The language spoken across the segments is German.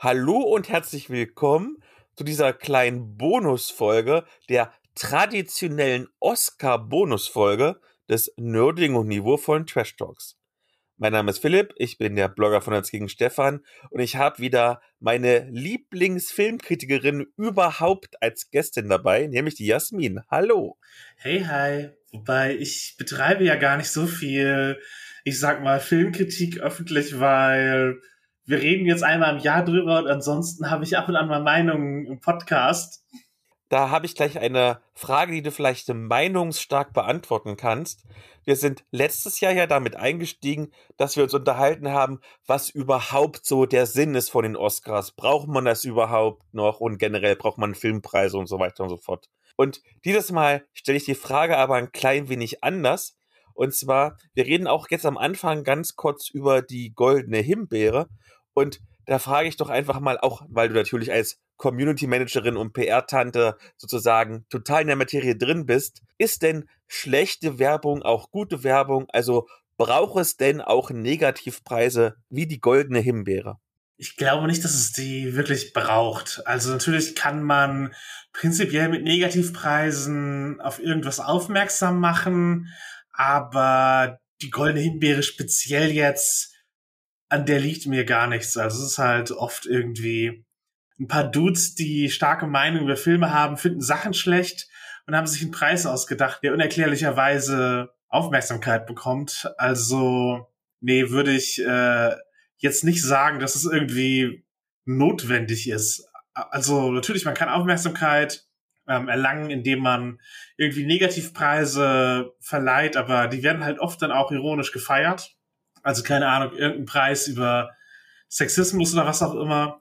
Hallo und herzlich willkommen zu dieser kleinen Bonusfolge der traditionellen Oscar-Bonusfolge des nerdigen und niveauvollen Trash Talks. Mein Name ist Philipp, ich bin der Blogger von Hans gegen Stefan und ich habe wieder meine Lieblingsfilmkritikerin überhaupt als Gästin dabei, nämlich die Jasmin. Hallo. Hey, hi. Wobei ich betreibe ja gar nicht so viel, ich sag mal, Filmkritik öffentlich, weil wir reden jetzt einmal im Jahr drüber und ansonsten habe ich ab und an mal Meinungen im Podcast. Da habe ich gleich eine Frage, die du vielleicht meinungsstark beantworten kannst. Wir sind letztes Jahr ja damit eingestiegen, dass wir uns unterhalten haben, was überhaupt so der Sinn ist von den Oscars. Braucht man das überhaupt noch? Und generell braucht man Filmpreise und so weiter und so fort. Und dieses Mal stelle ich die Frage aber ein klein wenig anders. Und zwar, wir reden auch jetzt am Anfang ganz kurz über die goldene Himbeere. Und da frage ich doch einfach mal, auch weil du natürlich als Community Managerin und PR-Tante sozusagen total in der Materie drin bist, ist denn schlechte Werbung auch gute Werbung? Also braucht es denn auch Negativpreise wie die goldene Himbeere? Ich glaube nicht, dass es die wirklich braucht. Also natürlich kann man prinzipiell mit Negativpreisen auf irgendwas aufmerksam machen, aber die goldene Himbeere speziell jetzt an der liegt mir gar nichts. Also es ist halt oft irgendwie ein paar Dudes, die starke Meinungen über Filme haben, finden Sachen schlecht und haben sich einen Preis ausgedacht, der unerklärlicherweise Aufmerksamkeit bekommt. Also, nee, würde ich äh, jetzt nicht sagen, dass es irgendwie notwendig ist. Also natürlich, man kann Aufmerksamkeit ähm, erlangen, indem man irgendwie Negativpreise verleiht, aber die werden halt oft dann auch ironisch gefeiert. Also keine Ahnung, irgendein Preis über Sexismus oder was auch immer.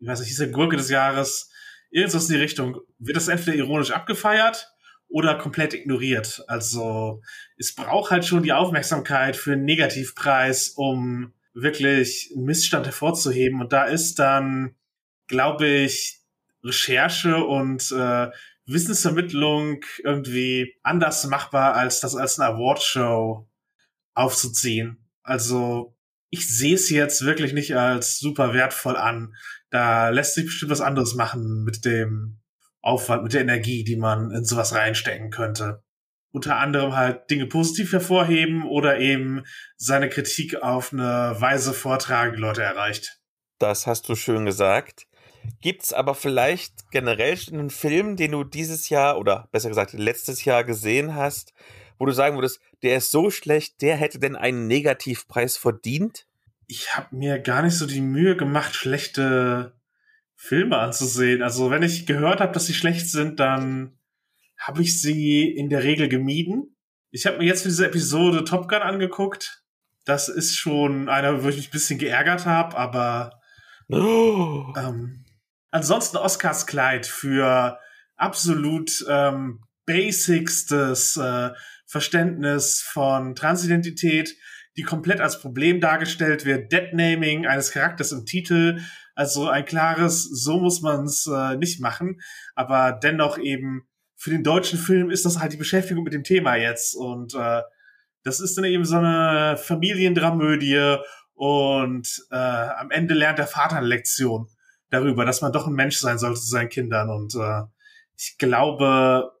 Ich weiß nicht, der Gurke des Jahres. Irgendwas in die Richtung. Wird das entweder ironisch abgefeiert oder komplett ignoriert. Also es braucht halt schon die Aufmerksamkeit für einen Negativpreis, um wirklich einen Missstand hervorzuheben. Und da ist dann, glaube ich, Recherche und äh, Wissensvermittlung irgendwie anders machbar, als das als eine Awardshow aufzuziehen. Also ich sehe es jetzt wirklich nicht als super wertvoll an. Da lässt sich bestimmt was anderes machen mit dem Aufwand, mit der Energie, die man in sowas reinstecken könnte. Unter anderem halt Dinge positiv hervorheben oder eben seine Kritik auf eine Weise vortragen, Leute erreicht. Das hast du schön gesagt. Gibt's aber vielleicht generell einen Film, den du dieses Jahr oder besser gesagt letztes Jahr gesehen hast, wo du sagen würdest, der ist so schlecht, der hätte denn einen Negativpreis verdient? Ich habe mir gar nicht so die Mühe gemacht, schlechte Filme anzusehen. Also wenn ich gehört habe, dass sie schlecht sind, dann habe ich sie in der Regel gemieden. Ich habe mir jetzt für diese Episode Top Gun angeguckt. Das ist schon einer, wo ich mich ein bisschen geärgert habe, aber oh. ähm, ansonsten Oscars Kleid für absolut ähm, Basics des äh, Verständnis von Transidentität, die komplett als Problem dargestellt wird, Deadnaming eines Charakters im Titel, also ein klares, so muss man es äh, nicht machen, aber dennoch eben für den deutschen Film ist das halt die Beschäftigung mit dem Thema jetzt. Und äh, das ist dann eben so eine Familiendramödie. Und äh, am Ende lernt der Vater eine Lektion darüber, dass man doch ein Mensch sein sollte zu seinen Kindern. Und äh, ich glaube,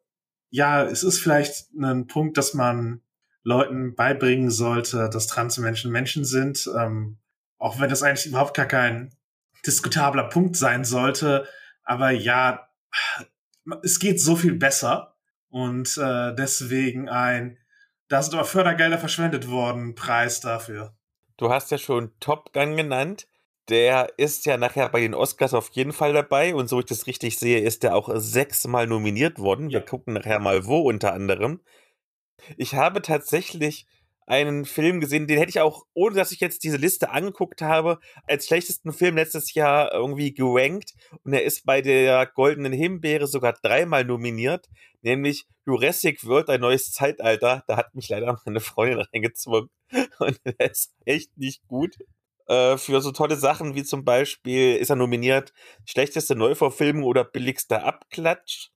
ja, es ist vielleicht ein Punkt, dass man Leuten beibringen sollte, dass Transmenschen Menschen sind, ähm, auch wenn das eigentlich überhaupt gar kein diskutabler Punkt sein sollte. Aber ja, es geht so viel besser und äh, deswegen ein, da sind aber Fördergelder verschwendet worden, Preis dafür. Du hast ja schon Top Gun genannt der ist ja nachher bei den Oscars auf jeden Fall dabei und so ich das richtig sehe, ist der auch sechsmal nominiert worden. Wir gucken nachher mal wo unter anderem. Ich habe tatsächlich einen Film gesehen, den hätte ich auch, ohne dass ich jetzt diese Liste angeguckt habe, als schlechtesten Film letztes Jahr irgendwie gerankt. Und er ist bei der Goldenen Himbeere sogar dreimal nominiert, nämlich Jurassic World, ein neues Zeitalter. Da hat mich leider meine Freundin reingezwungen. Und er ist echt nicht gut. Äh, für so tolle Sachen wie zum Beispiel ist er nominiert schlechteste Neuvorfilmung oder billigster Abklatsch.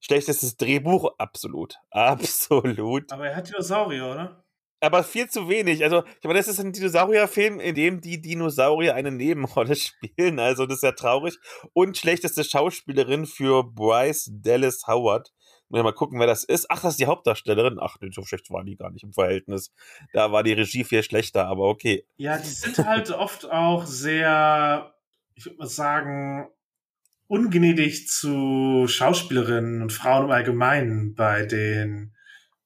Schlechtestes Drehbuch, absolut. Absolut. Aber er hat Dinosaurier, oder? aber viel zu wenig. Also, ich meine, das ist ein Dinosaurierfilm, in dem die Dinosaurier eine Nebenrolle spielen. Also, das ist ja traurig. Und schlechteste Schauspielerin für Bryce Dallas Howard. Muss mal gucken, wer das ist. Ach, das ist die Hauptdarstellerin. Ach, so schlecht war die gar nicht im Verhältnis. Da war die Regie viel schlechter, aber okay. Ja, die sind halt oft auch sehr, ich würde mal sagen, ungnädig zu Schauspielerinnen und Frauen im Allgemeinen bei den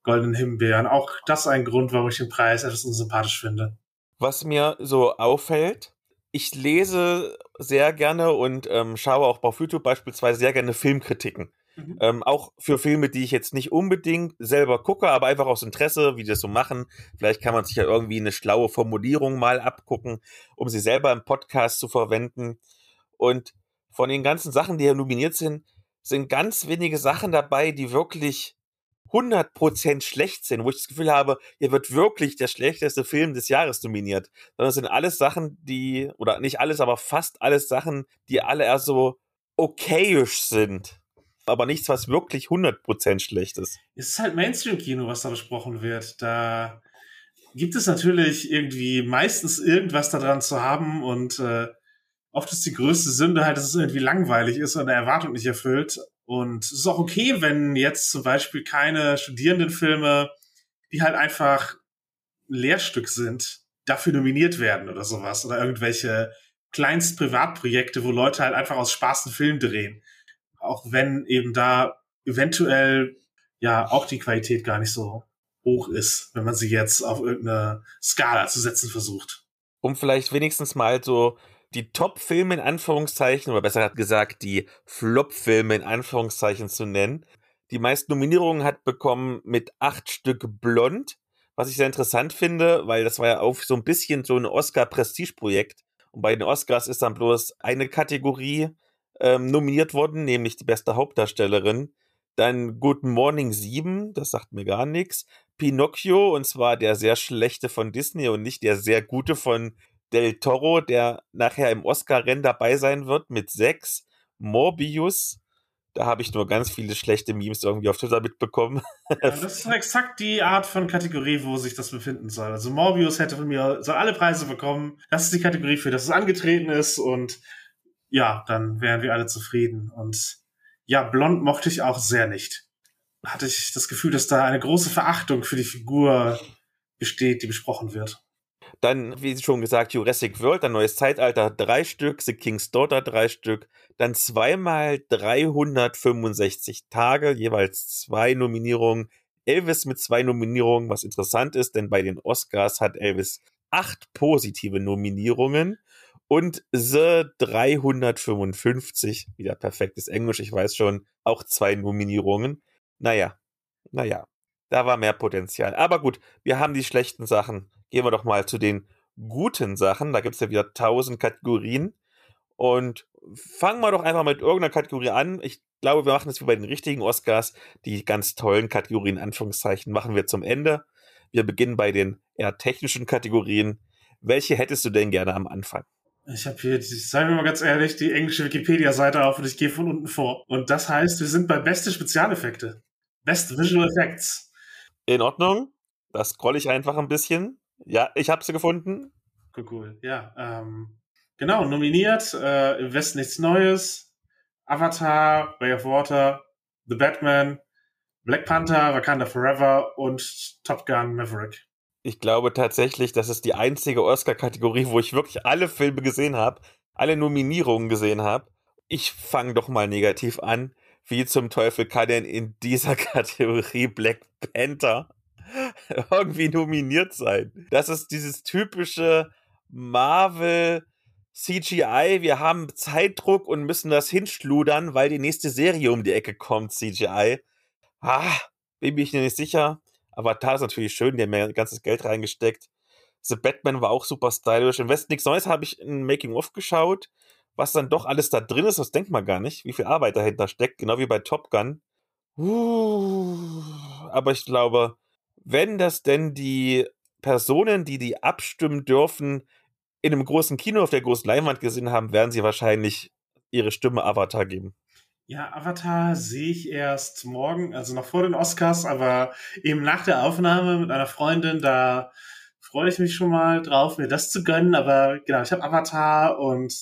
Goldenen Himbeeren. Auch das ein Grund, warum ich den Preis etwas unsympathisch finde. Was mir so auffällt, ich lese sehr gerne und ähm, schaue auch auf YouTube beispielsweise sehr gerne Filmkritiken. Mhm. Ähm, auch für Filme, die ich jetzt nicht unbedingt selber gucke, aber einfach aus Interesse, wie die das so machen. Vielleicht kann man sich ja irgendwie eine schlaue Formulierung mal abgucken, um sie selber im Podcast zu verwenden. Und von den ganzen Sachen, die hier nominiert sind, sind ganz wenige Sachen dabei, die wirklich 100% schlecht sind, wo ich das Gefühl habe, hier wird wirklich der schlechteste Film des Jahres nominiert. Sondern es sind alles Sachen, die, oder nicht alles, aber fast alles Sachen, die alle eher so okayisch sind. Aber nichts, was wirklich 100% schlecht ist. Es ist halt Mainstream-Kino, was da besprochen wird. Da gibt es natürlich irgendwie meistens irgendwas daran zu haben und äh, oft ist die größte Sünde halt, dass es irgendwie langweilig ist und eine Erwartung nicht erfüllt. Und es ist auch okay, wenn jetzt zum Beispiel keine Studierendenfilme, die halt einfach ein Lehrstück sind, dafür nominiert werden oder sowas. Oder irgendwelche kleinst Privatprojekte, wo Leute halt einfach aus Spaß einen Film drehen. Auch wenn eben da eventuell ja auch die Qualität gar nicht so hoch ist, wenn man sie jetzt auf irgendeine Skala zu setzen versucht. Um vielleicht wenigstens mal so die Top-Filme in Anführungszeichen, oder besser gesagt die Flop-Filme in Anführungszeichen zu nennen. Die meisten Nominierungen hat bekommen mit acht Stück Blond, was ich sehr interessant finde, weil das war ja auch so ein bisschen so ein Oscar-Prestige-Projekt. Und bei den Oscars ist dann bloß eine Kategorie ähm, nominiert worden, nämlich die beste Hauptdarstellerin. Dann Good Morning 7, das sagt mir gar nichts. Pinocchio, und zwar der sehr schlechte von Disney und nicht der sehr gute von Del Toro, der nachher im Oscar-Rennen dabei sein wird mit sechs. Morbius, da habe ich nur ganz viele schlechte Memes irgendwie auf Twitter mitbekommen. Ja, das ist exakt die Art von Kategorie, wo sich das befinden soll. Also Morbius hätte von mir soll alle Preise bekommen. Das ist die Kategorie, für das es angetreten ist und ja, dann wären wir alle zufrieden. Und ja, Blond mochte ich auch sehr nicht. Hatte ich das Gefühl, dass da eine große Verachtung für die Figur besteht, die besprochen wird. Dann, wie schon gesagt, Jurassic World, ein neues Zeitalter, drei Stück, The King's Daughter, drei Stück, dann zweimal 365 Tage, jeweils zwei Nominierungen. Elvis mit zwei Nominierungen, was interessant ist, denn bei den Oscars hat Elvis acht positive Nominierungen und The 355, wieder perfektes Englisch, ich weiß schon, auch zwei Nominierungen. Naja, naja, da war mehr Potenzial. Aber gut, wir haben die schlechten Sachen gehen wir doch mal zu den guten Sachen. Da gibt es ja wieder tausend Kategorien. Und fangen wir doch einfach mit irgendeiner Kategorie an. Ich glaube, wir machen es wie bei den richtigen Oscars. Die ganz tollen Kategorien, Anführungszeichen, machen wir zum Ende. Wir beginnen bei den eher technischen Kategorien. Welche hättest du denn gerne am Anfang? Ich habe hier, sagen wir mal ganz ehrlich, die englische Wikipedia-Seite auf und ich gehe von unten vor. Und das heißt, wir sind bei beste Spezialeffekte. Best Visual Effects. In Ordnung. Das scroll ich einfach ein bisschen. Ja, ich habe sie gefunden. Cool, cool. Ja, ähm, genau, nominiert, äh, im Westen nichts Neues, Avatar, Way of Water, The Batman, Black Panther, Wakanda Forever und Top Gun Maverick. Ich glaube tatsächlich, das ist die einzige Oscar-Kategorie, wo ich wirklich alle Filme gesehen habe, alle Nominierungen gesehen habe. Ich fange doch mal negativ an. Wie zum Teufel kann denn in dieser Kategorie Black Panther irgendwie nominiert sein. Das ist dieses typische Marvel CGI. Wir haben Zeitdruck und müssen das hinschludern, weil die nächste Serie um die Ecke kommt, CGI. Ah, bin ich mir nicht sicher. Avatar ist natürlich schön, die haben ja ganzes Geld reingesteckt. The Batman war auch super stylisch. Im Westen nichts Neues habe ich ein Making-of geschaut. Was dann doch alles da drin ist, das denkt man gar nicht, wie viel Arbeit dahinter steckt, genau wie bei Top Gun. Aber ich glaube, wenn das denn die Personen, die die abstimmen dürfen, in einem großen Kino auf der großen Leinwand gesehen haben, werden sie wahrscheinlich ihre Stimme Avatar geben. Ja, Avatar sehe ich erst morgen, also noch vor den Oscars, aber eben nach der Aufnahme mit einer Freundin, da freue ich mich schon mal drauf, mir das zu gönnen. Aber genau, ich habe Avatar und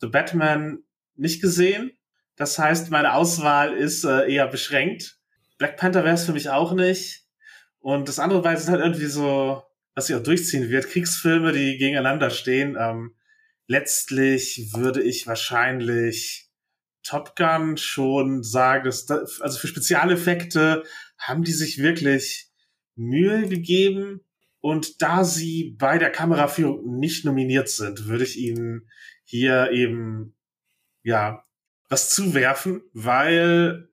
The Batman nicht gesehen. Das heißt, meine Auswahl ist äh, eher beschränkt. Black Panther wäre es für mich auch nicht. Und das andere weiß halt irgendwie so, was sich auch durchziehen wird, Kriegsfilme, die gegeneinander stehen. Ähm, letztlich würde ich wahrscheinlich Top Gun schon sagen, dass da, also für Spezialeffekte haben die sich wirklich Mühe gegeben. Und da sie bei der Kameraführung nicht nominiert sind, würde ich ihnen hier eben, ja, was zuwerfen, weil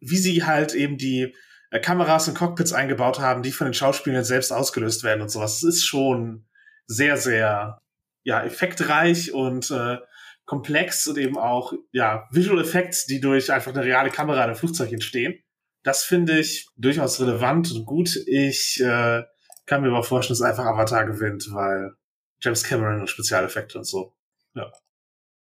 wie sie halt eben die äh, Kameras und Cockpits eingebaut haben, die von den Schauspielern selbst ausgelöst werden und sowas. Ist schon sehr, sehr ja, effektreich und äh, komplex und eben auch ja, Visual Effects, die durch einfach eine reale Kamera in einem Flugzeug entstehen. Das finde ich durchaus relevant und gut. Ich äh, kann mir aber vorstellen, dass einfach Avatar gewinnt, weil James Cameron und Spezialeffekte und so. Ja.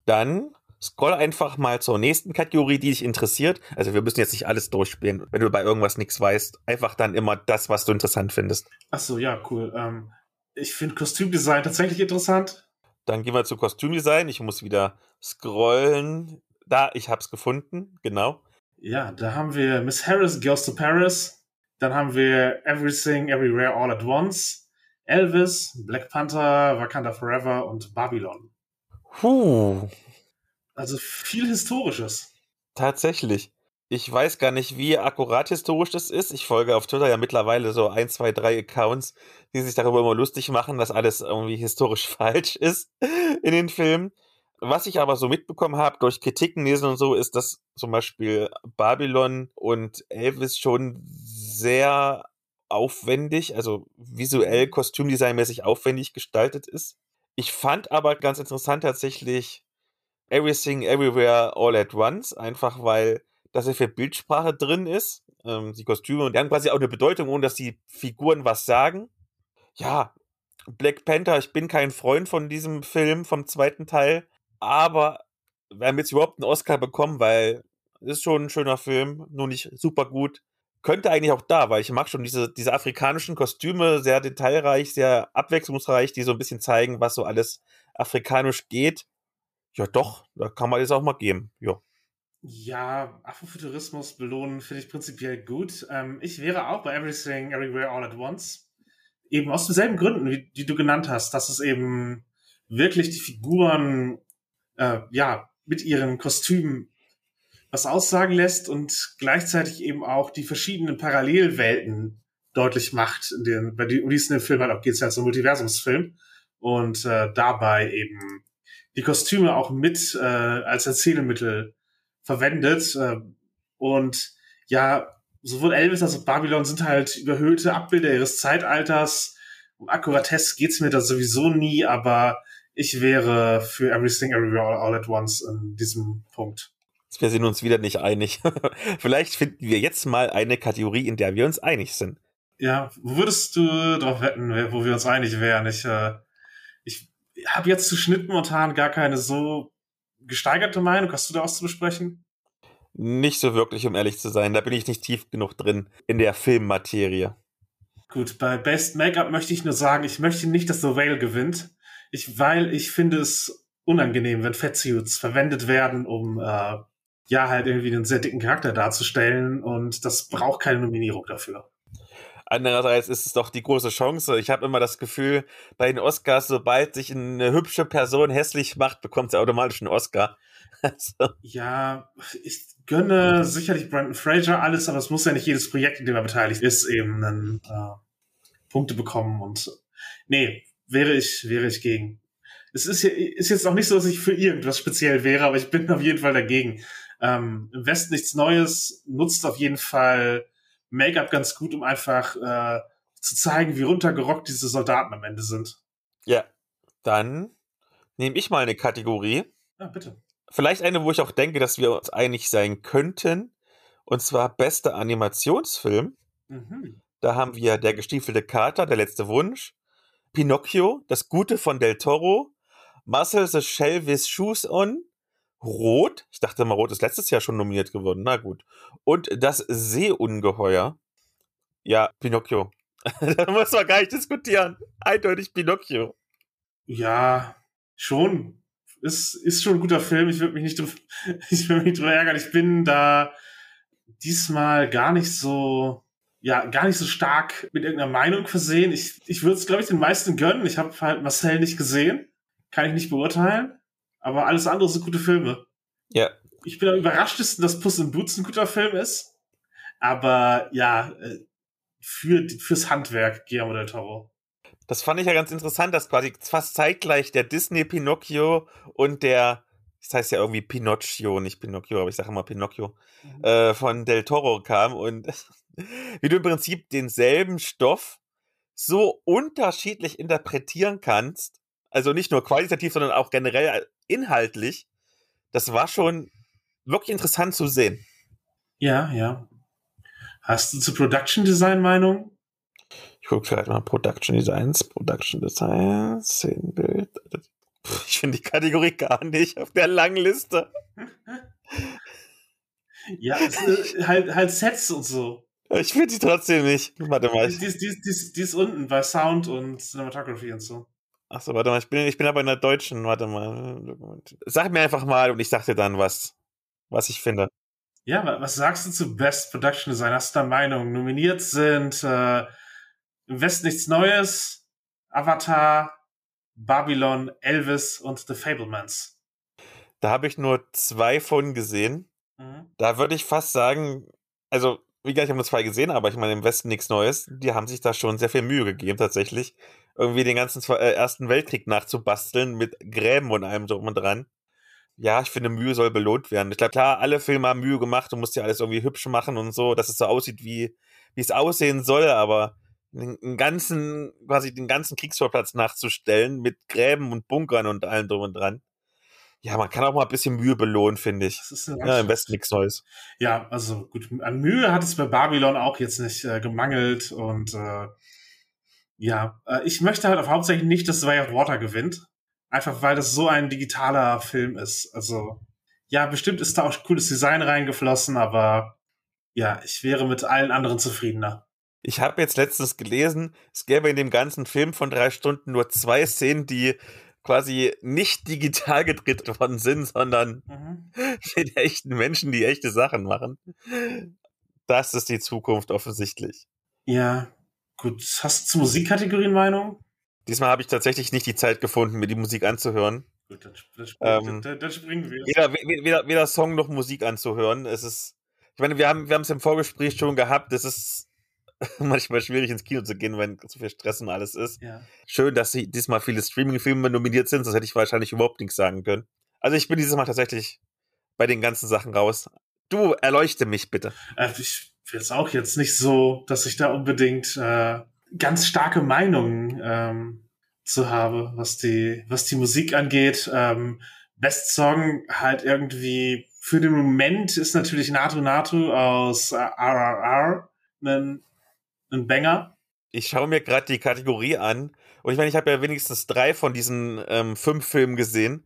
Dann scroll einfach mal zur nächsten Kategorie, die dich interessiert. Also wir müssen jetzt nicht alles durchspielen. Wenn du bei irgendwas nichts weißt, einfach dann immer das, was du interessant findest. Ach so, ja, cool. Ähm, ich finde Kostümdesign tatsächlich interessant. Dann gehen wir zu Kostümdesign. Ich muss wieder scrollen. Da, ich hab's gefunden, genau. Ja, da haben wir Miss Harris Goes to Paris. Dann haben wir Everything, Everywhere, All at Once. Elvis, Black Panther, Wakanda Forever und Babylon. Puh. Also viel Historisches. Tatsächlich. Ich weiß gar nicht, wie akkurat historisch das ist. Ich folge auf Twitter ja mittlerweile so ein, zwei, drei Accounts, die sich darüber immer lustig machen, dass alles irgendwie historisch falsch ist in den Filmen. Was ich aber so mitbekommen habe durch Kritiken lesen und so, ist, dass zum Beispiel Babylon und Elvis schon sehr aufwendig, also visuell, kostümdesignmäßig aufwendig gestaltet ist. Ich fand aber ganz interessant tatsächlich Everything Everywhere All at Once, einfach weil da sehr viel Bildsprache drin ist. Ähm, die Kostüme und die haben quasi auch eine Bedeutung, ohne dass die Figuren was sagen. Ja, Black Panther, ich bin kein Freund von diesem Film, vom zweiten Teil, aber wir haben jetzt überhaupt einen Oscar bekommen, weil es ist schon ein schöner Film, nur nicht super gut. Könnte eigentlich auch da, weil ich mag schon diese, diese afrikanischen Kostüme, sehr detailreich, sehr abwechslungsreich, die so ein bisschen zeigen, was so alles afrikanisch geht. Ja, doch, da kann man das auch mal geben. Ja. Ja, Afrofuturismus belohnen finde ich prinzipiell gut. Ähm, ich wäre auch bei Everything, Everywhere, All at Once. Eben aus denselben Gründen, wie, die du genannt hast, dass es eben wirklich die Figuren, äh, ja, mit ihren Kostümen was aussagen lässt und gleichzeitig eben auch die verschiedenen Parallelwelten deutlich macht, in den, bei die, um die es in dem Film halt auch geht, es ja so Multiversumsfilm und äh, dabei eben die Kostüme auch mit äh, als Erzählmittel verwendet. Äh, und ja, sowohl Elvis als auch Babylon sind halt überhöhte Abbilder ihres Zeitalters. Um Akkuratesse geht's mir da sowieso nie, aber ich wäre für Everything Everywhere All at Once in diesem Punkt. Wir sind uns wieder nicht einig. Vielleicht finden wir jetzt mal eine Kategorie, in der wir uns einig sind. Ja, wo würdest du drauf wetten, wo wir uns einig wären? Ich, äh, ich habe jetzt zu Schnitt momentan gar keine so gesteigerte Meinung? Hast du da was zu besprechen? Nicht so wirklich, um ehrlich zu sein. Da bin ich nicht tief genug drin in der Filmmaterie. Gut, bei Best Make-up möchte ich nur sagen, ich möchte nicht, dass The Whale gewinnt. Ich, weil ich finde es unangenehm, wenn Fettsuits verwendet werden, um äh, ja halt irgendwie einen sehr dicken Charakter darzustellen und das braucht keine Nominierung dafür. Andererseits ist es doch die große Chance. Ich habe immer das Gefühl, bei den Oscars, sobald sich eine hübsche Person hässlich macht, bekommt sie automatisch einen Oscar. Also. Ja, ich gönne sicherlich Brandon Fraser alles, aber es muss ja nicht jedes Projekt, in dem er beteiligt ist, eben einen, äh, Punkte bekommen. Und nee, wäre ich, wäre ich gegen. Es ist, ist jetzt auch nicht so, dass ich für irgendwas speziell wäre, aber ich bin auf jeden Fall dagegen. Ähm, Im Westen nichts Neues nutzt auf jeden Fall Make-up ganz gut, um einfach äh, zu zeigen, wie runtergerockt diese Soldaten am Ende sind. Ja, dann nehme ich mal eine Kategorie. Ja, bitte. Vielleicht eine, wo ich auch denke, dass wir uns einig sein könnten. Und zwar bester Animationsfilm. Mhm. Da haben wir Der gestiefelte Kater, Der letzte Wunsch, Pinocchio, Das Gute von Del Toro, Marcel the Shell with Shoes On, Rot. Ich dachte mal, Rot ist letztes Jahr schon nominiert geworden. Na gut. Und das Seeungeheuer. Ja, Pinocchio. da muss man gar nicht diskutieren. Eindeutig Pinocchio. Ja, schon. Ist, ist schon ein guter Film. Ich würde mich nicht, ich würde mich drüber ärgern. Ich bin da diesmal gar nicht so, ja, gar nicht so stark mit irgendeiner Meinung versehen. Ich, ich würde es, glaube ich, den meisten gönnen. Ich habe halt Marcel nicht gesehen. Kann ich nicht beurteilen. Aber alles andere sind gute Filme. Ja. Ich bin am überraschtesten, dass Puss in Boots ein guter Film ist. Aber ja, äh, für, fürs Handwerk Guillermo del Toro. Das fand ich ja ganz interessant, dass quasi fast zeitgleich der Disney Pinocchio und der, das heißt ja irgendwie Pinocchio, nicht Pinocchio, aber ich sage immer Pinocchio, mhm. äh, von Del Toro kam und wie du im Prinzip denselben Stoff so unterschiedlich interpretieren kannst, also nicht nur qualitativ, sondern auch generell inhaltlich, das war schon wirklich interessant zu sehen. Ja, ja. Hast du zu Production Design Meinung? Ich gucke vielleicht mal Production Designs, Production Designs, Szenenbild. Ich finde die Kategorie gar nicht auf der langen Liste. ja, ist, halt, halt Sets und so. Ich finde die trotzdem nicht. Warte mal. Die, die, die, die, die ist unten bei Sound und Cinematography und so. Achso, warte mal, ich bin, ich bin aber in der deutschen, warte mal. Sag mir einfach mal und ich sag dir dann was, was ich finde. Ja, was sagst du zu Best Production Design? Hast du da Meinung? Nominiert sind äh, Im West nichts Neues, Avatar, Babylon, Elvis und The Fablemans. Da habe ich nur zwei von gesehen. Mhm. Da würde ich fast sagen, also, wie gesagt, ich habe nur zwei gesehen, aber ich meine, im Westen nichts Neues. Die haben sich da schon sehr viel Mühe gegeben, tatsächlich. Irgendwie den ganzen äh, Ersten Weltkrieg nachzubasteln mit Gräben und allem drum und dran ja, ich finde, Mühe soll belohnt werden. Ich glaube, klar, alle Filme haben Mühe gemacht und musst ja alles irgendwie hübsch machen und so, dass es so aussieht, wie, wie es aussehen soll, aber den ganzen, quasi den ganzen Kriegsvorplatz nachzustellen mit Gräben und Bunkern und allem drum und dran. Ja, man kann auch mal ein bisschen Mühe belohnen, finde ich. Das ist ja, im Westen nichts Neues. Ja, also gut, an Mühe hat es bei Babylon auch jetzt nicht äh, gemangelt und äh, ja, äh, ich möchte halt auf hauptsächlich nicht, dass Way of Water gewinnt. Einfach weil das so ein digitaler Film ist. Also, ja, bestimmt ist da auch cooles Design reingeflossen, aber ja, ich wäre mit allen anderen zufriedener. Ich habe jetzt letztens gelesen, es gäbe in dem ganzen Film von drei Stunden nur zwei Szenen, die quasi nicht digital gedreht worden sind, sondern mhm. mit echten Menschen, die echte Sachen machen. Das ist die Zukunft offensichtlich. Ja, gut. Hast du zu Musikkategorien Meinung? Diesmal habe ich tatsächlich nicht die Zeit gefunden, mir die Musik anzuhören. Gut, dann, dann, ähm, dann, dann springen wir. Weder, weder, weder, Song noch Musik anzuhören. Es ist, ich meine, wir haben wir es im Vorgespräch schon gehabt. Es ist manchmal schwierig ins Kino zu gehen, wenn zu viel Stress und alles ist. Ja. Schön, dass sie diesmal viele Streaming-Filme nominiert sind, sonst hätte ich wahrscheinlich überhaupt nichts sagen können. Also ich bin dieses Mal tatsächlich bei den ganzen Sachen raus. Du erleuchte mich bitte. Äh, ich es auch jetzt nicht so, dass ich da unbedingt äh, ganz starke Meinungen ähm, zu habe, was die, was die Musik angeht. Ähm, Best Song halt irgendwie für den Moment ist natürlich Natu Natu aus äh, RRR ein, ein Banger. Ich schaue mir gerade die Kategorie an und ich meine, ich habe ja wenigstens drei von diesen ähm, fünf Filmen gesehen.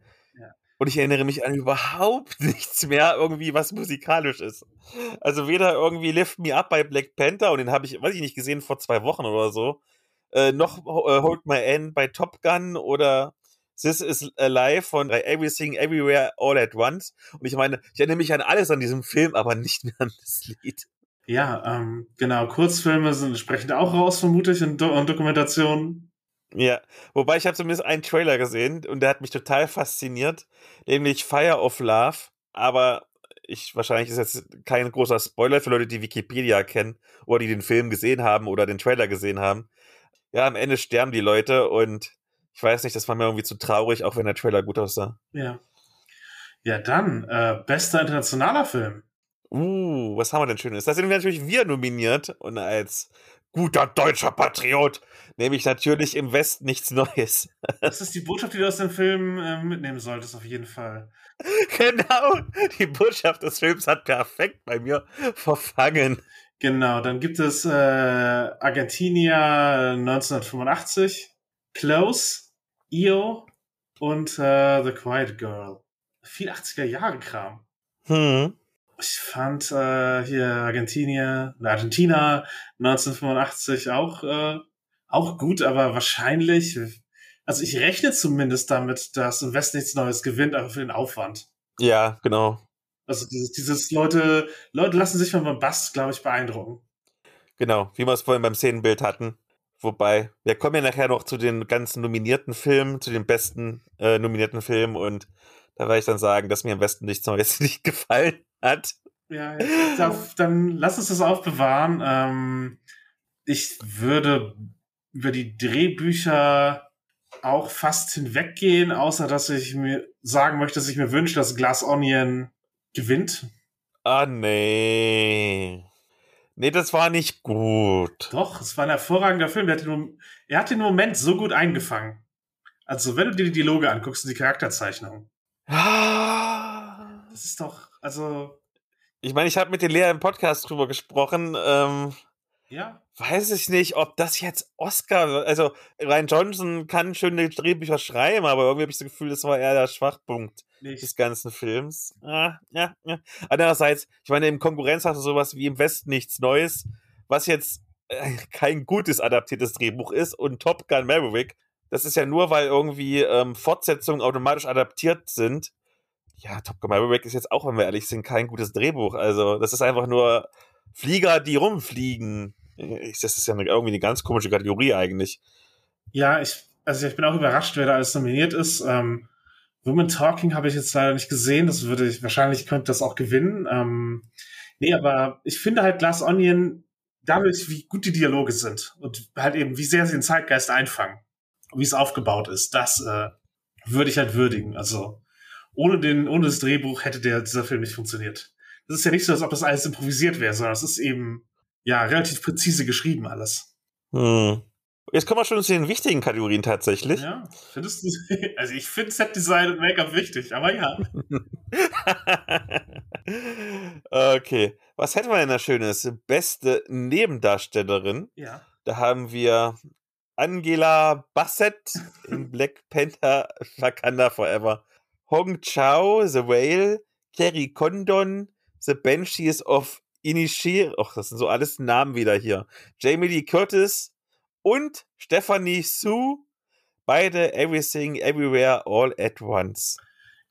Und ich erinnere mich an überhaupt nichts mehr, irgendwie, was musikalisch ist. Also weder irgendwie Lift Me Up bei Black Panther, und den habe ich, weiß ich nicht, gesehen vor zwei Wochen oder so, äh, noch äh, Hold My End bei Top Gun oder This is Alive von Everything Everywhere All at Once. Und ich meine, ich erinnere mich an alles an diesem Film, aber nicht mehr an das Lied. Ja, ähm, genau. Kurzfilme sind entsprechend auch raus, vermute ich, und, Do und Dokumentationen. Ja, wobei ich habe zumindest einen Trailer gesehen und der hat mich total fasziniert, nämlich Fire of Love, aber ich wahrscheinlich ist jetzt kein großer Spoiler für Leute, die Wikipedia kennen oder die den Film gesehen haben oder den Trailer gesehen haben. Ja, am Ende sterben die Leute und ich weiß nicht, das war mir irgendwie zu traurig, auch wenn der Trailer gut aussah. Ja. Ja, dann, äh, bester internationaler Film. Uh, was haben wir denn Schönes? Da sind wir natürlich wir nominiert und als guter deutscher Patriot nehme ich natürlich im Westen nichts Neues. Das ist die Botschaft, die du aus dem Film äh, mitnehmen solltest, auf jeden Fall. Genau, die Botschaft des Films hat perfekt bei mir verfangen. Genau, dann gibt es äh, Argentinia 1985, Close, Io und äh, The Quiet Girl. viel 80er Jahre Kram. Hm. Ich fand äh, hier Argentinier, Argentina 1985 auch äh, auch gut, aber wahrscheinlich, also ich rechne zumindest damit, dass im Westen nichts Neues gewinnt, aber für den Aufwand. Ja, genau. Also dieses, dieses Leute, Leute lassen sich von Bass, glaube ich, beeindrucken. Genau, wie wir es vorhin beim Szenenbild hatten. Wobei, wir kommen ja nachher noch zu den ganzen nominierten Filmen, zu den besten äh, nominierten Filmen und da werde ich dann sagen, dass mir am besten nichts Neues nicht gefallen hat. Ja, darf, dann lass uns das aufbewahren. Ähm, ich würde über die Drehbücher auch fast hinweggehen, außer dass ich mir sagen möchte, dass ich mir wünsche, dass Glass Onion gewinnt. Ah, nee. Nee, das war nicht gut. Doch, es war ein hervorragender Film. Er hat, den, er hat den Moment so gut eingefangen. Also, wenn du dir die Dialoge anguckst und die Charakterzeichnung. Ah. Das ist doch, also. Ich meine, ich habe mit den Lea im Podcast drüber gesprochen. Ähm, ja. Weiß ich nicht, ob das jetzt Oscar, also Ryan Johnson kann schöne Drehbücher schreiben, aber irgendwie habe ich das Gefühl, das war eher der Schwachpunkt nicht. des ganzen Films. Ah, ja, ja. Andererseits, ich meine, im Konkurrenz hast du sowas wie im Westen nichts Neues, was jetzt äh, kein gutes adaptiertes Drehbuch ist und Top Gun Maverick, das ist ja nur, weil irgendwie ähm, Fortsetzungen automatisch adaptiert sind. Ja, Top Gun Maverick ist jetzt auch, wenn wir ehrlich sind, kein gutes Drehbuch. Also, das ist einfach nur Flieger, die rumfliegen. Das ist ja eine, irgendwie eine ganz komische Kategorie eigentlich. Ja, ich, also ich bin auch überrascht, wer da alles nominiert ist. Ähm, Women Talking habe ich jetzt leider nicht gesehen. Das würde ich, wahrscheinlich könnte das auch gewinnen. Ähm, nee, aber ich finde halt Glass Onion, dadurch, wie gut die Dialoge sind und halt eben, wie sehr sie den Zeitgeist einfangen, wie es aufgebaut ist, das äh, würde ich halt würdigen. Also ohne den, ohne das Drehbuch hätte der, dieser Film nicht funktioniert. Das ist ja nicht so, als ob das alles improvisiert wäre, sondern es ist eben ja, relativ präzise geschrieben alles. Hm. Jetzt kommen wir schon zu den wichtigen Kategorien tatsächlich. Ja, findest du, also ich finde Set-Design und Make-up wichtig, aber ja. okay, was hätten wir denn da Schönes? Beste Nebendarstellerin. Ja. Da haben wir Angela Bassett in Black Panther Wakanda Forever. Hong Chao, The Whale, Kerry Condon, The Banshees of Inishir, ach, das sind so alles Namen wieder hier. Jamie Lee Curtis und Stephanie Sue, beide Everything, Everywhere, All at Once.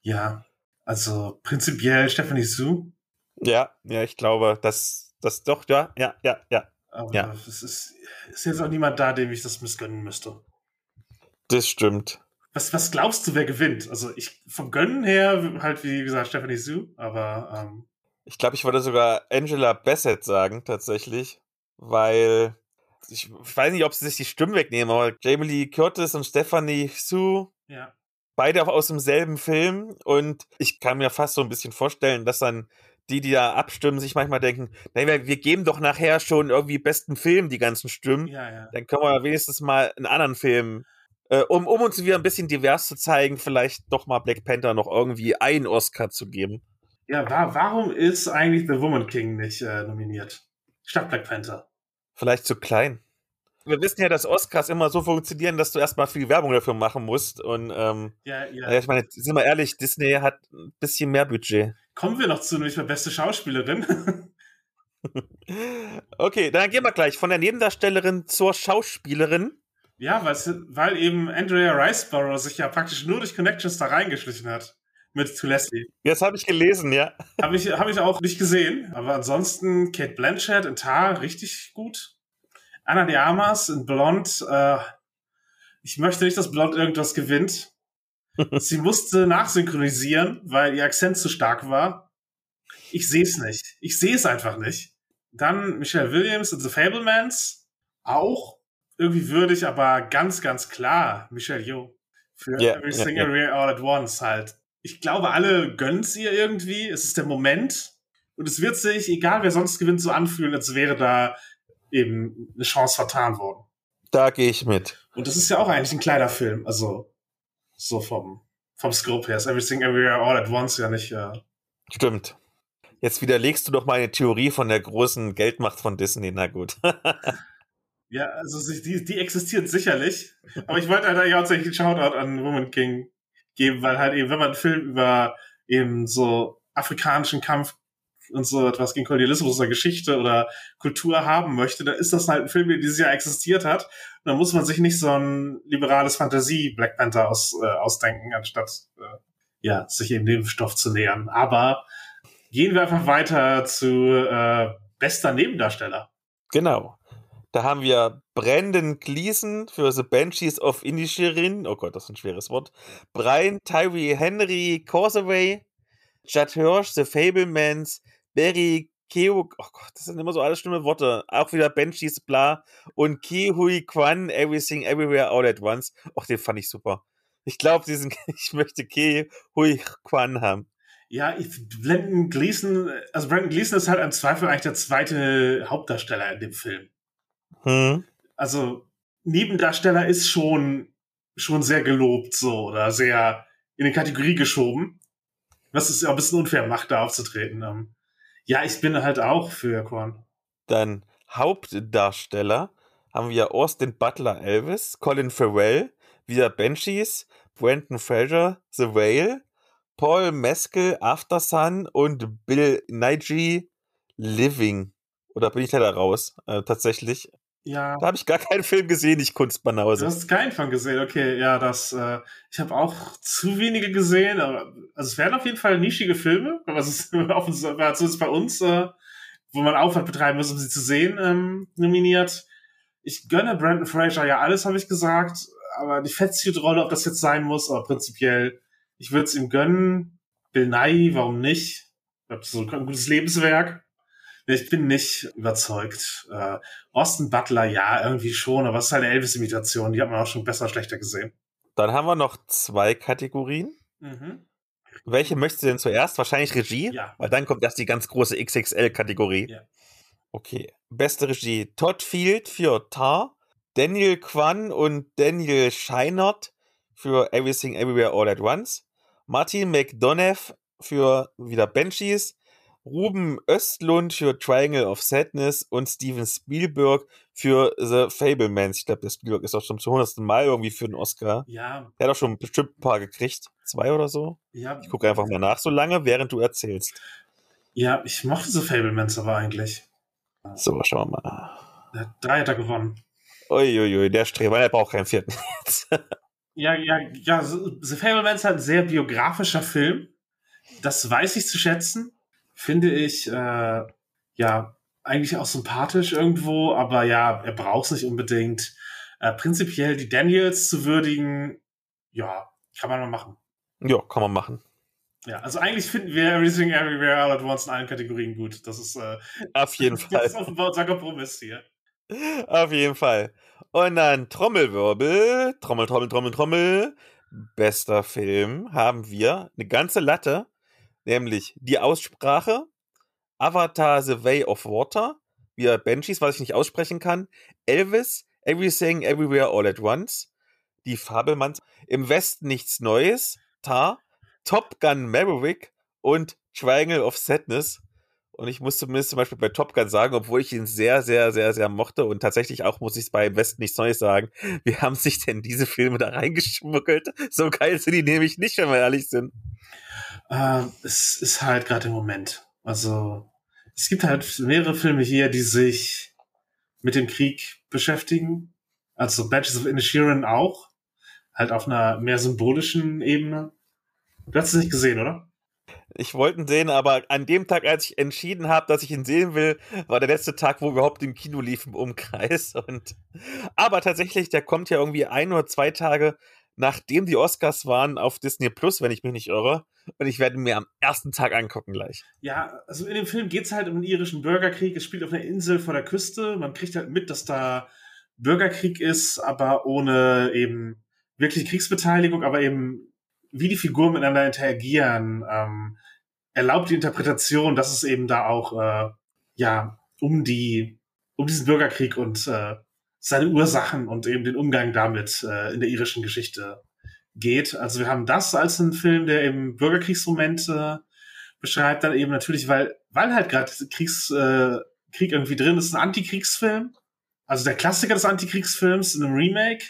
Ja, also prinzipiell Stephanie Sue. Ja, ja, ich glaube, dass das doch, ja, ja, ja, ja. Aber ja. es ist, ist jetzt auch niemand da, dem ich das missgönnen müsste. Das stimmt. Was, was glaubst du, wer gewinnt? Also ich vom Gönnen her halt wie gesagt Stephanie Sue, aber ähm, ich glaube, ich würde sogar Angela Bassett sagen, tatsächlich, weil ich, weiß nicht, ob sie sich die Stimmen wegnehmen, aber Jamie Lee Curtis und Stephanie Sue, ja. beide auch aus demselben Film und ich kann mir fast so ein bisschen vorstellen, dass dann die, die da abstimmen, sich manchmal denken, naja, wir, wir geben doch nachher schon irgendwie besten Film die ganzen Stimmen. Ja, ja. Dann können wir wenigstens mal einen anderen Film, äh, um, um uns wieder ein bisschen divers zu zeigen, vielleicht doch mal Black Panther noch irgendwie einen Oscar zu geben. Ja, war, warum ist eigentlich The Woman King nicht äh, nominiert? Statt Black Panther. Vielleicht zu klein. Wir wissen ja, dass Oscars immer so funktionieren, dass du erstmal viel Werbung dafür machen musst. Und ähm, ja, ja. ich meine, sind wir ehrlich, Disney hat ein bisschen mehr Budget. Kommen wir noch zu, nämlich bei beste Schauspielerin. okay, dann gehen wir gleich von der Nebendarstellerin zur Schauspielerin. Ja, weil eben Andrea Riceborough sich ja praktisch nur durch Connections da reingeschlichen hat mit To Leslie. Das habe ich gelesen, ja. Habe ich, hab ich auch nicht gesehen. Aber ansonsten Kate Blanchett in Tar richtig gut. Anna de Armas in Blond. Äh, ich möchte nicht, dass Blond irgendwas gewinnt. Sie musste nachsynchronisieren, weil ihr Akzent zu stark war. Ich sehe es nicht. Ich sehe es einfach nicht. Dann Michelle Williams in The Fablemans. Auch irgendwie würdig, aber ganz, ganz klar Michelle Yeoh. Für yeah, Everything yeah, yeah. All at Once halt ich glaube, alle gönnen es ihr irgendwie. Es ist der Moment. Und es wird sich, egal wer sonst gewinnt, so anfühlen, als wäre da eben eine Chance vertan worden. Da gehe ich mit. Und das ist ja auch eigentlich ein kleiner Film. Also, so vom, vom Scope her ist Everything Everywhere All at Once ja nicht. Äh Stimmt. Jetzt widerlegst du doch meine Theorie von der großen Geldmacht von Disney. Na gut. ja, also die, die existiert sicherlich. Aber ich wollte halt eigentlich hauptsächlich einen Shoutout an Woman King geben, weil halt eben, wenn man einen Film über eben so afrikanischen Kampf und so etwas gegen Kolonialismus oder Geschichte oder Kultur haben möchte, dann ist das halt ein Film, der dieses Jahr existiert hat. Und dann muss man sich nicht so ein liberales Fantasie Black Panther aus, äh, ausdenken, anstatt äh, ja, sich eben dem Stoff zu nähern. Aber gehen wir einfach weiter zu äh, bester Nebendarsteller. Genau. Da haben wir Brandon Gleason für The Banshees of Inisherin. Oh Gott, das ist ein schweres Wort. Brian Tyree Henry Causeway. Judd Hirsch, The Fablemans. Barry Keo, oh Gott, das sind immer so alles schlimme Worte. Auch wieder Banshees, bla. Und Ki Hui Kwan, Everything Everywhere All at Once. Och, den fand ich super. Ich glaube, diesen, ich möchte Ki Hui Kwan haben. Ja, ich, Brandon Gleason, also Brandon Gleason ist halt im Zweifel eigentlich der zweite Hauptdarsteller in dem Film. Hm. Also, Nebendarsteller ist schon, schon sehr gelobt so oder sehr in die Kategorie geschoben. Was es auch ein bisschen unfair macht, da aufzutreten. Ähm, ja, ich bin halt auch für Korn. Dann Hauptdarsteller haben wir Austin Butler Elvis, Colin Farrell, wieder Banshees, Brandon Fraser, The Whale, Paul Meskel, After Sun und Bill Nighy, Living. Oder bin ich da raus? Äh, tatsächlich. Ja. Da habe ich gar keinen Film gesehen, ich Kunstbanause. Du hast keinen Film gesehen, okay, ja, das, äh, ich habe auch zu wenige gesehen, aber also es werden auf jeden Fall nischige Filme, was es zumindest bei uns, äh, wo man Aufwand betreiben muss, um sie zu sehen, ähm, nominiert. Ich gönne Brandon Fraser ja alles, habe ich gesagt, aber die Fettsuit-Rolle, ob das jetzt sein muss, aber prinzipiell, ich würde es ihm gönnen. Bill Nye, warum nicht? Ich glaube, so ein gutes Lebenswerk. Ich bin nicht überzeugt. Äh, Austin Butler, ja, irgendwie schon, aber es ist halt eine Elvis-Imitation. Die hat man auch schon besser, schlechter gesehen. Dann haben wir noch zwei Kategorien. Mhm. Welche möchtest du denn zuerst? Wahrscheinlich Regie? Ja. Weil dann kommt erst die ganz große XXL-Kategorie. Ja. Okay. Beste Regie. Todd Field für Tar, Daniel Kwan und Daniel Scheinert für Everything Everywhere All at Once, Martin McDonough für wieder Banshees, Ruben Östlund für Triangle of Sadness und Steven Spielberg für The Fablemans. Ich glaube, der Spielberg ist auch schon zum hundertsten Mal irgendwie für den Oscar. Ja. Der hat auch schon bestimmt ein paar gekriegt. Zwei oder so. Ja. Ich gucke einfach mal nach, so lange, während du erzählst. Ja, ich mochte The Fablemans aber eigentlich. So, schauen wir mal. Der drei hat er gewonnen. Uiuiui, der Streber, der braucht keinen vierten ja, ja, ja, The Fablemans ist halt ein sehr biografischer Film. Das weiß ich zu schätzen finde ich, äh, ja, eigentlich auch sympathisch irgendwo, aber ja, er braucht es nicht unbedingt. Äh, prinzipiell die Daniels zu würdigen, ja, kann man mal machen. Ja, kann man machen. Ja, also eigentlich finden wir Everything Everywhere All at Once in allen Kategorien gut. Das ist äh, auf jeden Fall. Das ist offenbar unser Kompromiss hier. Auf jeden Fall. Und dann Trommelwirbel, Trommel, Trommel, Trommel, Trommel. Bester Film haben wir eine ganze Latte nämlich die Aussprache, Avatar The Way of Water, wie Banshees, was ich nicht aussprechen kann, Elvis, Everything Everywhere All at Once, die Fabelmanns, Im Westen nichts Neues, Tar, Top Gun Maverick und Triangle of Sadness. Und ich muss zumindest zum Beispiel bei Top Gun sagen, obwohl ich ihn sehr, sehr, sehr, sehr mochte und tatsächlich auch muss ich es bei Im Westen nichts Neues sagen, wie haben sich denn diese Filme da reingeschmuggelt? So geil sind die nämlich nicht, wenn wir ehrlich sind. Äh, es ist halt gerade im Moment. Also es gibt halt mehrere Filme hier, die sich mit dem Krieg beschäftigen. Also Badges of Inisherin auch. Halt auf einer mehr symbolischen Ebene. Du hast es nicht gesehen, oder? Ich wollte ihn sehen, aber an dem Tag, als ich entschieden habe, dass ich ihn sehen will, war der letzte Tag, wo überhaupt im Kino lief im Umkreis. Und aber tatsächlich, der kommt ja irgendwie ein oder zwei Tage nachdem die Oscars waren auf Disney Plus, wenn ich mich nicht irre. Und ich werde mir am ersten Tag angucken gleich. Ja, also in dem Film geht es halt um den irischen Bürgerkrieg. Es spielt auf einer Insel vor der Küste. Man kriegt halt mit, dass da Bürgerkrieg ist, aber ohne eben wirklich Kriegsbeteiligung, aber eben wie die Figuren miteinander interagieren, ähm, erlaubt die Interpretation, dass es eben da auch äh, ja um die um diesen Bürgerkrieg und äh, seine Ursachen und eben den Umgang damit äh, in der irischen Geschichte geht. Also wir haben das als einen Film, der eben Bürgerkriegsmomente beschreibt, dann eben natürlich, weil, weil halt gerade Kriegs, äh, Krieg irgendwie drin ist, ein Antikriegsfilm. Also der Klassiker des Antikriegsfilms in einem Remake.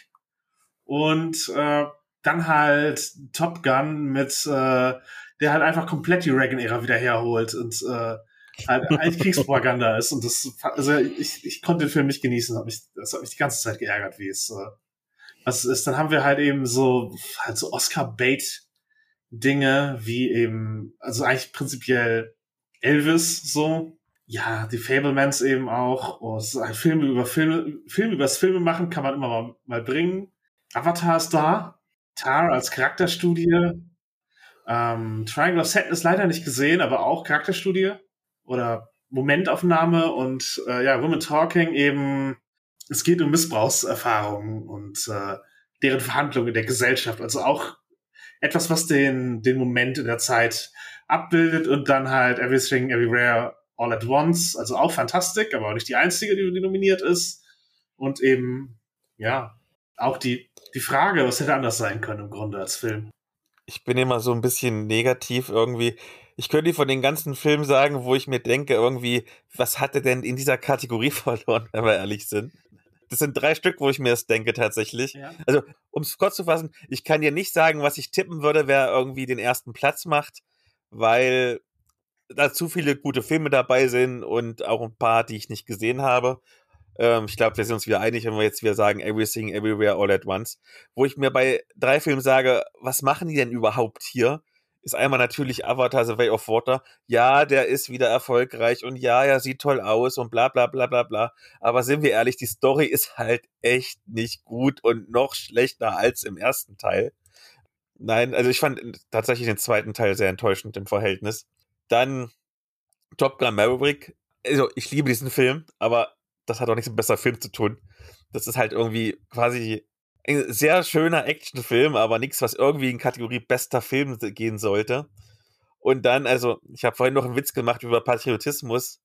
Und äh, dann halt Top Gun mit äh, der halt einfach komplett die Reagan-Ära wieder herholt und äh, Kriegspropaganda ist. Und das, also ich, ich konnte den Film nicht genießen, hat mich, das hat mich die ganze Zeit geärgert, wie es äh, was ist. Dann haben wir halt eben so, halt so Oscar-Bait-Dinge, wie eben, also eigentlich prinzipiell Elvis so. Ja, die Fablemans eben auch. Oh, es ein Film über Filme, Film übers Filme machen kann man immer mal, mal bringen. Avatar ist da. Tar als Charakterstudie. Ähm, Triangle of Sadness leider nicht gesehen, aber auch Charakterstudie oder Momentaufnahme und äh, ja, Women Talking eben, es geht um Missbrauchserfahrungen und äh, deren Verhandlungen in der Gesellschaft. Also auch etwas, was den, den Moment in der Zeit abbildet und dann halt Everything, Everywhere, All at Once. Also auch fantastisch, aber auch nicht die einzige, die, die nominiert ist. Und eben, ja, auch die, die Frage, was hätte anders sein können im Grunde als Film. Ich bin immer so ein bisschen negativ irgendwie ich könnte von den ganzen Filmen sagen, wo ich mir denke, irgendwie, was hatte denn in dieser Kategorie verloren, wenn wir ehrlich sind? Das sind drei Stück, wo ich mir das denke tatsächlich. Ja. Also, um es kurz zu fassen, ich kann dir nicht sagen, was ich tippen würde, wer irgendwie den ersten Platz macht, weil da zu viele gute Filme dabei sind und auch ein paar, die ich nicht gesehen habe. Ähm, ich glaube, wir sind uns wieder einig, wenn wir jetzt wieder sagen Everything, Everywhere, All at Once. Wo ich mir bei drei Filmen sage, was machen die denn überhaupt hier? Ist einmal natürlich Avatar The Way of Water. Ja, der ist wieder erfolgreich und ja, er sieht toll aus und bla bla bla bla bla. Aber sind wir ehrlich, die Story ist halt echt nicht gut und noch schlechter als im ersten Teil. Nein, also ich fand tatsächlich den zweiten Teil sehr enttäuschend im Verhältnis. Dann Top Gun Maverick. Also ich liebe diesen Film, aber das hat auch nichts mit besser Film zu tun. Das ist halt irgendwie quasi ein sehr schöner Actionfilm, aber nichts, was irgendwie in Kategorie bester Film gehen sollte. Und dann, also, ich habe vorhin noch einen Witz gemacht über Patriotismus.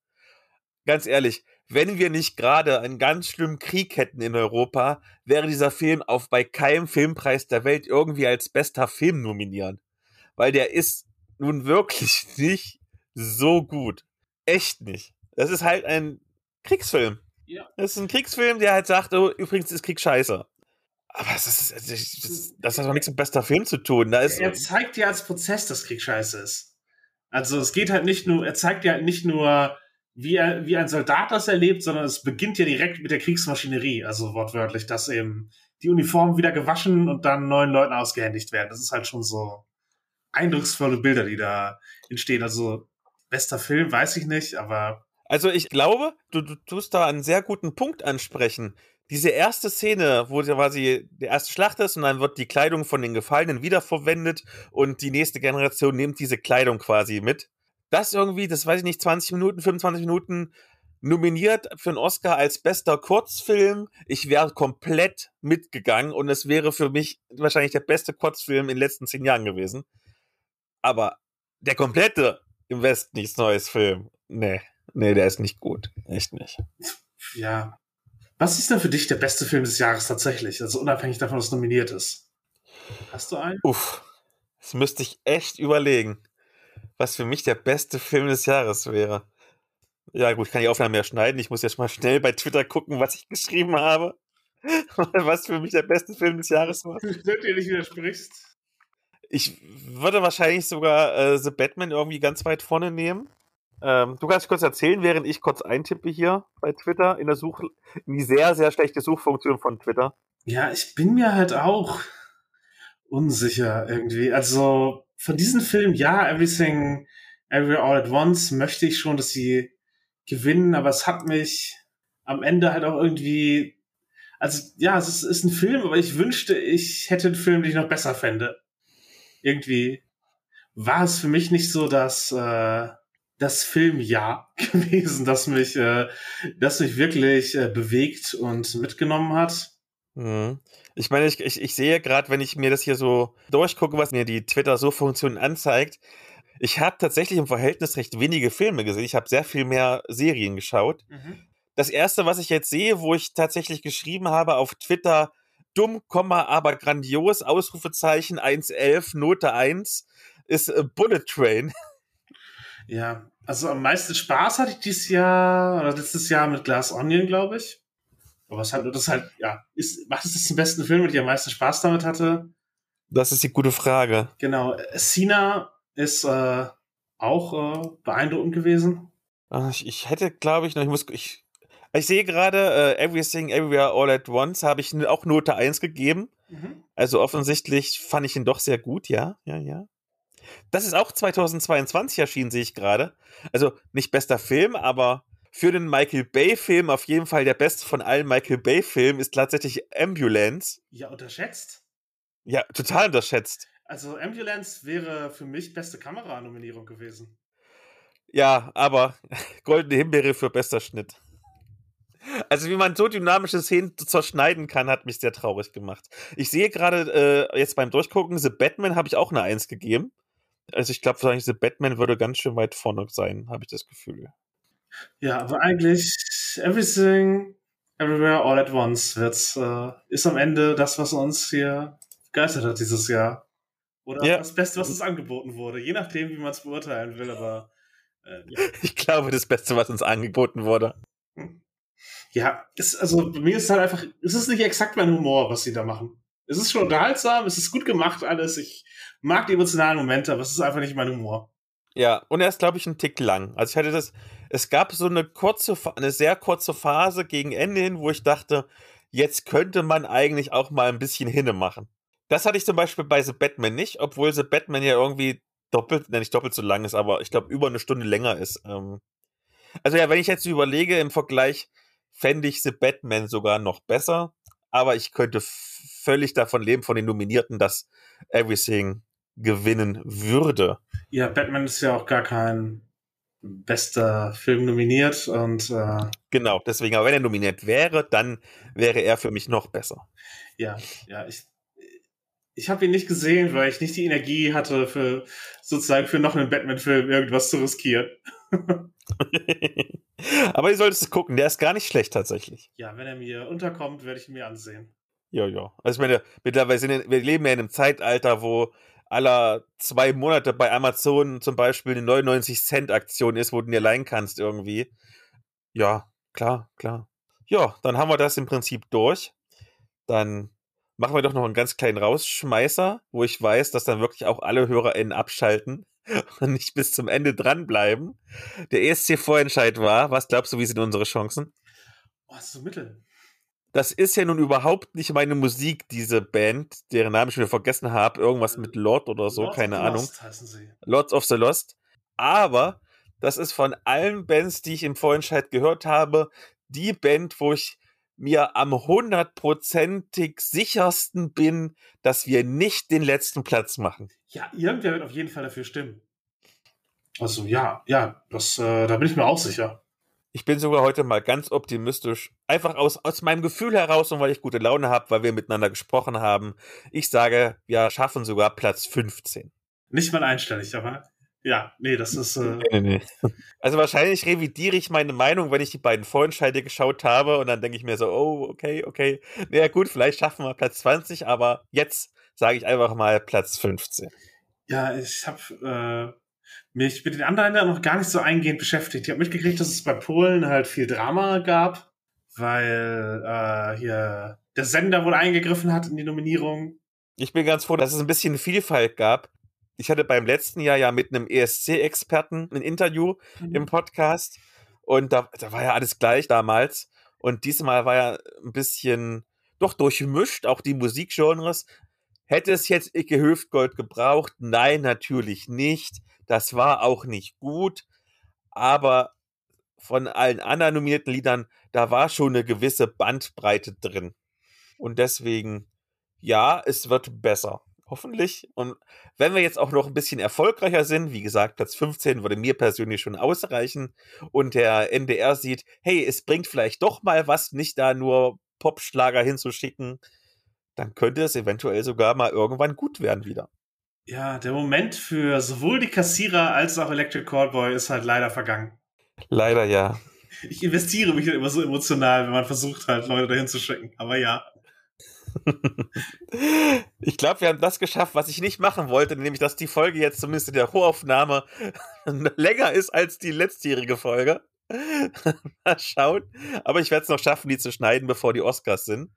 Ganz ehrlich, wenn wir nicht gerade einen ganz schlimmen Krieg hätten in Europa, wäre dieser Film auf bei keinem Filmpreis der Welt irgendwie als bester Film nominieren. Weil der ist nun wirklich nicht so gut. Echt nicht. Das ist halt ein Kriegsfilm. Ja. Das ist ein Kriegsfilm, der halt sagt, oh, übrigens ist Krieg scheiße. Aber das, ist, das, das hat doch nichts mit bester Film zu tun. Da ist er zeigt ja als Prozess, dass Krieg scheiße ist. Also es geht halt nicht nur, er zeigt ja nicht nur, wie, er, wie ein Soldat das erlebt, sondern es beginnt ja direkt mit der Kriegsmaschinerie. Also wortwörtlich, dass eben die Uniformen wieder gewaschen und dann neuen Leuten ausgehändigt werden. Das ist halt schon so eindrucksvolle Bilder, die da entstehen. Also bester Film, weiß ich nicht, aber. Also ich glaube, du, du tust da einen sehr guten Punkt ansprechen diese erste Szene, wo quasi der erste Schlacht ist und dann wird die Kleidung von den Gefallenen wiederverwendet und die nächste Generation nimmt diese Kleidung quasi mit. Das irgendwie, das weiß ich nicht, 20 Minuten, 25 Minuten nominiert für einen Oscar als bester Kurzfilm. Ich wäre komplett mitgegangen und es wäre für mich wahrscheinlich der beste Kurzfilm in den letzten zehn Jahren gewesen. Aber der komplette im Westen nichts Neues Film, nee, nee, der ist nicht gut. Echt nicht. Ja, was ist denn für dich der beste Film des Jahres tatsächlich? Also unabhängig davon, was nominiert ist. Hast du einen? Uff, das müsste ich echt überlegen, was für mich der beste Film des Jahres wäre. Ja, gut, ich kann die Aufnahme mehr schneiden. Ich muss jetzt mal schnell bei Twitter gucken, was ich geschrieben habe. was für mich der beste Film des Jahres war. Wenn du dir nicht widersprichst. Ich würde wahrscheinlich sogar äh, The Batman irgendwie ganz weit vorne nehmen. Ähm, du kannst kurz erzählen, während ich kurz eintippe hier bei Twitter in der Such in die sehr, sehr schlechte Suchfunktion von Twitter. Ja, ich bin mir halt auch unsicher irgendwie. Also von diesen Filmen, ja, Everything, Every All at Once möchte ich schon, dass sie gewinnen, aber es hat mich am Ende halt auch irgendwie, also ja, es ist, ist ein Film, aber ich wünschte, ich hätte einen Film, den ich noch besser fände. Irgendwie war es für mich nicht so, dass äh, das Filmjahr gewesen, das mich, äh, das mich wirklich äh, bewegt und mitgenommen hat. Mhm. Ich meine, ich, ich, ich sehe gerade, wenn ich mir das hier so durchgucke, was mir die Twitter-So-Funktion anzeigt, ich habe tatsächlich im Verhältnis recht wenige Filme gesehen. Ich habe sehr viel mehr Serien geschaut. Mhm. Das erste, was ich jetzt sehe, wo ich tatsächlich geschrieben habe auf Twitter, dumm, aber grandios, Ausrufezeichen 1.11, Note 1, ist äh, Bullet Train. Ja, also am meisten Spaß hatte ich dieses Jahr oder letztes Jahr mit Glass Onion, glaube ich. Aber was halt, das halt, ja, ist, was ist das den besten Film, mit dem ich am meisten Spaß damit hatte? Das ist die gute Frage. Genau. Sina ist äh, auch äh, beeindruckend gewesen. Ich, ich hätte, glaube ich, noch, ich muss, ich, ich sehe gerade, uh, Everything Everywhere All at Once habe ich auch Note 1 gegeben. Mhm. Also offensichtlich fand ich ihn doch sehr gut, ja, ja, ja. Das ist auch 2022 erschienen, sehe ich gerade. Also nicht bester Film, aber für den Michael Bay-Film auf jeden Fall der beste von allen Michael Bay-Filmen ist tatsächlich Ambulance. Ja, unterschätzt? Ja, total unterschätzt. Also Ambulance wäre für mich beste Kamera-Nominierung gewesen. Ja, aber Goldene Himbeere für bester Schnitt. Also wie man so dynamische Szenen zerschneiden kann, hat mich sehr traurig gemacht. Ich sehe gerade äh, jetzt beim Durchgucken, The Batman habe ich auch eine Eins gegeben. Also ich glaube, The Batman würde ganz schön weit vorne sein, habe ich das Gefühl. Ja, aber eigentlich Everything, Everywhere, All at Once wird's, äh, ist am Ende das, was uns hier begeistert hat dieses Jahr. Oder ja. das Beste, was uns angeboten wurde. Je nachdem, wie man es beurteilen will, aber. Äh, ja. Ich glaube, das Beste, was uns angeboten wurde. Ja, ist, also bei mir ist es halt einfach, es ist nicht exakt mein Humor, was sie da machen. Es ist schon unterhaltsam, es ist gut gemacht alles. Ich mag die emotionalen Momente, aber es ist einfach nicht mein Humor. Ja, und er ist, glaube ich, ein Tick lang. Also ich hatte das, es gab so eine kurze, eine sehr kurze Phase gegen Ende hin, wo ich dachte, jetzt könnte man eigentlich auch mal ein bisschen hinne machen. Das hatte ich zum Beispiel bei The Batman nicht, obwohl The Batman ja irgendwie doppelt, ne, nicht doppelt so lang ist, aber ich glaube über eine Stunde länger ist. Ähm also ja, wenn ich jetzt überlege, im Vergleich fände ich The Batman sogar noch besser, aber ich könnte völlig davon leben, von den Nominierten, dass Everything gewinnen würde. Ja, Batman ist ja auch gar kein bester Film nominiert und äh, genau, deswegen, aber wenn er nominiert wäre, dann wäre er für mich noch besser. Ja, ja, ich, ich habe ihn nicht gesehen, weil ich nicht die Energie hatte, für sozusagen für noch einen Batman-Film irgendwas zu riskieren. aber ihr solltest es gucken, der ist gar nicht schlecht tatsächlich. Ja, wenn er mir unterkommt, werde ich ihn mir ansehen. Ja, ja. Also ich meine, mittlerweile sind wir leben ja in einem Zeitalter, wo aller zwei Monate bei Amazon zum Beispiel eine 99 Cent Aktion ist, wo du dir leihen kannst irgendwie. Ja, klar, klar. Ja, dann haben wir das im Prinzip durch. Dann machen wir doch noch einen ganz kleinen Rausschmeißer, wo ich weiß, dass dann wirklich auch alle HörerInnen abschalten und nicht bis zum Ende dranbleiben. Der ESC-Vorentscheid war, was glaubst du, wie sind unsere Chancen? Oh, so mittel das ist ja nun überhaupt nicht meine Musik, diese Band, deren Namen ich schon vergessen habe. Irgendwas mit Lord oder so, Lord keine Ahnung. Lords of the Lost. Aber das ist von allen Bands, die ich im Vorentscheid gehört habe, die Band, wo ich mir am hundertprozentig sichersten bin, dass wir nicht den letzten Platz machen. Ja, irgendwer wird auf jeden Fall dafür stimmen. Also ja, ja, das, äh, da bin ich mir auch sicher. Ich bin sogar heute mal ganz optimistisch. Einfach aus, aus meinem Gefühl heraus und weil ich gute Laune habe, weil wir miteinander gesprochen haben. Ich sage, wir schaffen sogar Platz 15. Nicht mal einstellig, aber ja, nee, das ist. Äh nee, nee, nee. Also wahrscheinlich revidiere ich meine Meinung, wenn ich die beiden Vorentscheide geschaut habe und dann denke ich mir so, oh, okay, okay. Naja, gut, vielleicht schaffen wir Platz 20, aber jetzt sage ich einfach mal Platz 15. Ja, ich habe äh, mich mit den anderen Ländern noch gar nicht so eingehend beschäftigt. Ich habe mitgekriegt, dass es bei Polen halt viel Drama gab, weil äh, hier der Sender wohl eingegriffen hat in die Nominierung. Ich bin ganz froh, dass es ein bisschen Vielfalt gab. Ich hatte beim letzten Jahr ja mit einem ESC-Experten ein Interview mhm. im Podcast und da, da war ja alles gleich damals. Und diesmal war ja ein bisschen doch durchmischt, auch die Musikgenres. Hätte es jetzt Icke Hüftgold gebraucht? Nein, natürlich nicht. Das war auch nicht gut, aber von allen anderen nominierten Liedern, da war schon eine gewisse Bandbreite drin. Und deswegen, ja, es wird besser. Hoffentlich. Und wenn wir jetzt auch noch ein bisschen erfolgreicher sind, wie gesagt, Platz 15 würde mir persönlich schon ausreichen und der NDR sieht, hey, es bringt vielleicht doch mal was, nicht da nur Popschlager hinzuschicken, dann könnte es eventuell sogar mal irgendwann gut werden wieder. Ja, der Moment für sowohl die Kassierer als auch Electric Callboy ist halt leider vergangen. Leider ja. Ich investiere mich halt immer so emotional, wenn man versucht halt Leute dahin zu schicken. Aber ja. ich glaube, wir haben das geschafft, was ich nicht machen wollte, nämlich dass die Folge jetzt zumindest in der Hochaufnahme länger ist als die letztjährige Folge. Mal schauen. Aber ich werde es noch schaffen, die zu schneiden, bevor die Oscars sind.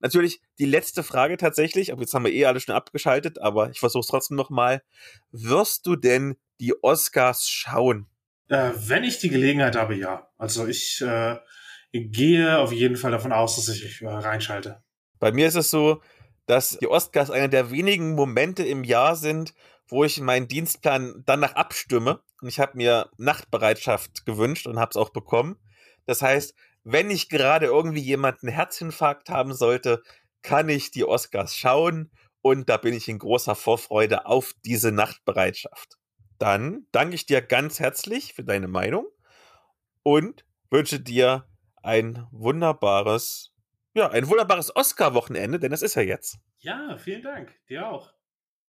Natürlich die letzte Frage tatsächlich, aber jetzt haben wir eh alle schon abgeschaltet, aber ich versuche es trotzdem nochmal. Wirst du denn die Oscars schauen? Äh, wenn ich die Gelegenheit habe, ja. Also ich äh, gehe auf jeden Fall davon aus, dass ich äh, reinschalte. Bei mir ist es so, dass die Oscars einer der wenigen Momente im Jahr sind, wo ich meinen Dienstplan danach abstimme. Und ich habe mir Nachtbereitschaft gewünscht und habe es auch bekommen. Das heißt, wenn ich gerade irgendwie jemanden Herzinfarkt haben sollte, kann ich die Oscars schauen und da bin ich in großer Vorfreude auf diese Nachtbereitschaft. Dann danke ich dir ganz herzlich für deine Meinung und wünsche dir ein wunderbares, ja, ein wunderbares Oscar-Wochenende, denn das ist ja jetzt. Ja, vielen Dank. Dir auch.